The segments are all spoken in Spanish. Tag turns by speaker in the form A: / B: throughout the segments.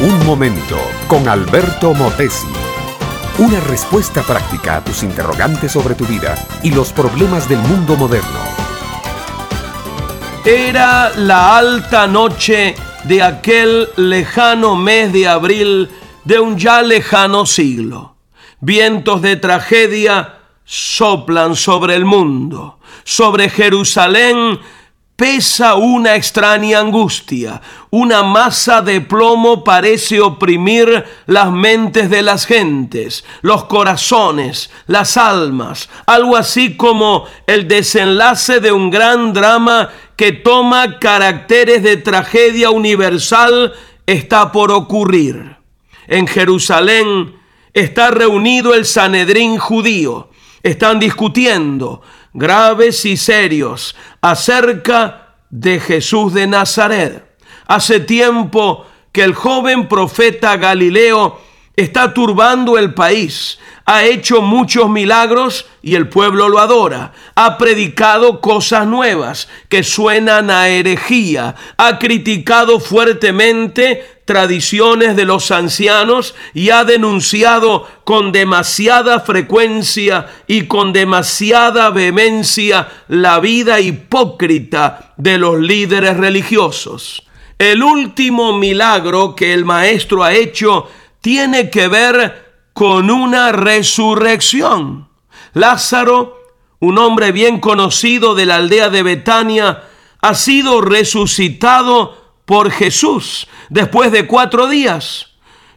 A: Un momento con Alberto Motesi. Una respuesta práctica a tus interrogantes sobre tu vida y los problemas del mundo moderno.
B: Era la alta noche de aquel lejano mes de abril de un ya lejano siglo. Vientos de tragedia soplan sobre el mundo. Sobre Jerusalén pesa una extraña angustia. Una masa de plomo parece oprimir las mentes de las gentes, los corazones, las almas, algo así como el desenlace de un gran drama que toma caracteres de tragedia universal está por ocurrir. En Jerusalén está reunido el Sanedrín judío. Están discutiendo graves y serios acerca de Jesús de Nazaret. Hace tiempo que el joven profeta Galileo está turbando el país, ha hecho muchos milagros y el pueblo lo adora, ha predicado cosas nuevas que suenan a herejía, ha criticado fuertemente tradiciones de los ancianos y ha denunciado con demasiada frecuencia y con demasiada vehemencia la vida hipócrita de los líderes religiosos. El último milagro que el maestro ha hecho tiene que ver con una resurrección. Lázaro, un hombre bien conocido de la aldea de Betania, ha sido resucitado por Jesús después de cuatro días.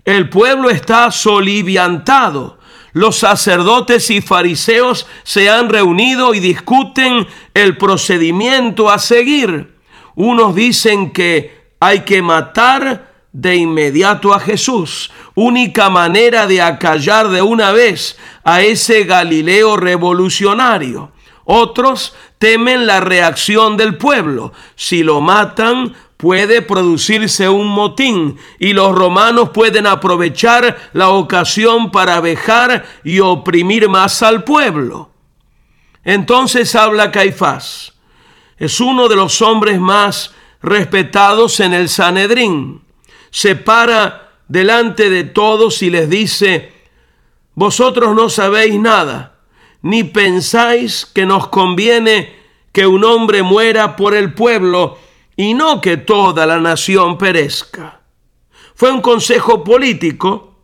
B: El pueblo está soliviantado. Los sacerdotes y fariseos se han reunido y discuten el procedimiento a seguir. Unos dicen que hay que matar de inmediato a Jesús, única manera de acallar de una vez a ese Galileo revolucionario. Otros temen la reacción del pueblo. Si lo matan, puede producirse un motín y los romanos pueden aprovechar la ocasión para vejar y oprimir más al pueblo. Entonces habla Caifás. Es uno de los hombres más respetados en el Sanedrín. Se para delante de todos y les dice, vosotros no sabéis nada, ni pensáis que nos conviene que un hombre muera por el pueblo y no que toda la nación perezca. Fue un consejo político,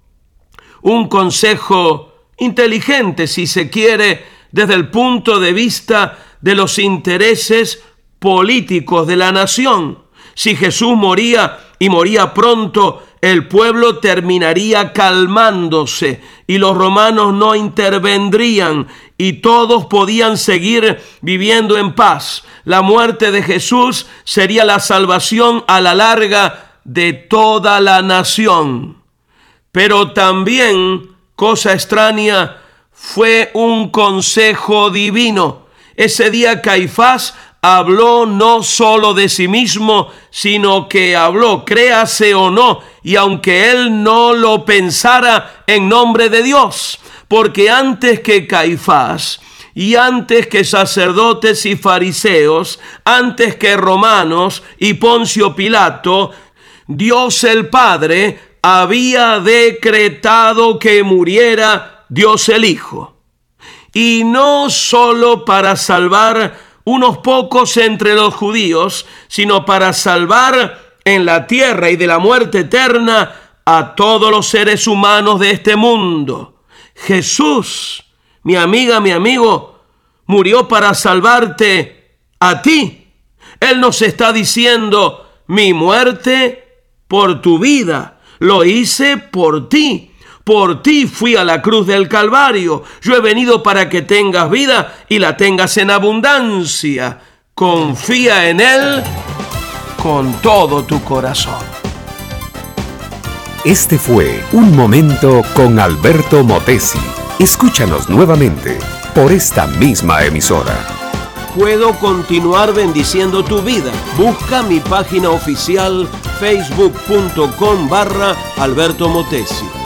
B: un consejo inteligente, si se quiere, desde el punto de vista de los intereses políticos de la nación. Si Jesús moría y moría pronto, el pueblo terminaría calmándose y los romanos no intervendrían y todos podían seguir viviendo en paz. La muerte de Jesús sería la salvación a la larga de toda la nación. Pero también, cosa extraña, fue un consejo divino. Ese día Caifás habló no solo de sí mismo, sino que habló, créase o no, y aunque él no lo pensara en nombre de Dios, porque antes que Caifás, y antes que sacerdotes y fariseos, antes que romanos y Poncio Pilato, Dios el Padre había decretado que muriera Dios el Hijo. Y no solo para salvar unos pocos entre los judíos, sino para salvar en la tierra y de la muerte eterna a todos los seres humanos de este mundo. Jesús, mi amiga, mi amigo, murió para salvarte a ti. Él nos está diciendo, mi muerte por tu vida, lo hice por ti. Por ti fui a la cruz del Calvario. Yo he venido para que tengas vida y la tengas en abundancia. Confía en Él con todo tu corazón.
A: Este fue Un Momento con Alberto Motesi. Escúchanos nuevamente por esta misma emisora.
B: Puedo continuar bendiciendo tu vida. Busca mi página oficial facebook.com barra Alberto Motesi.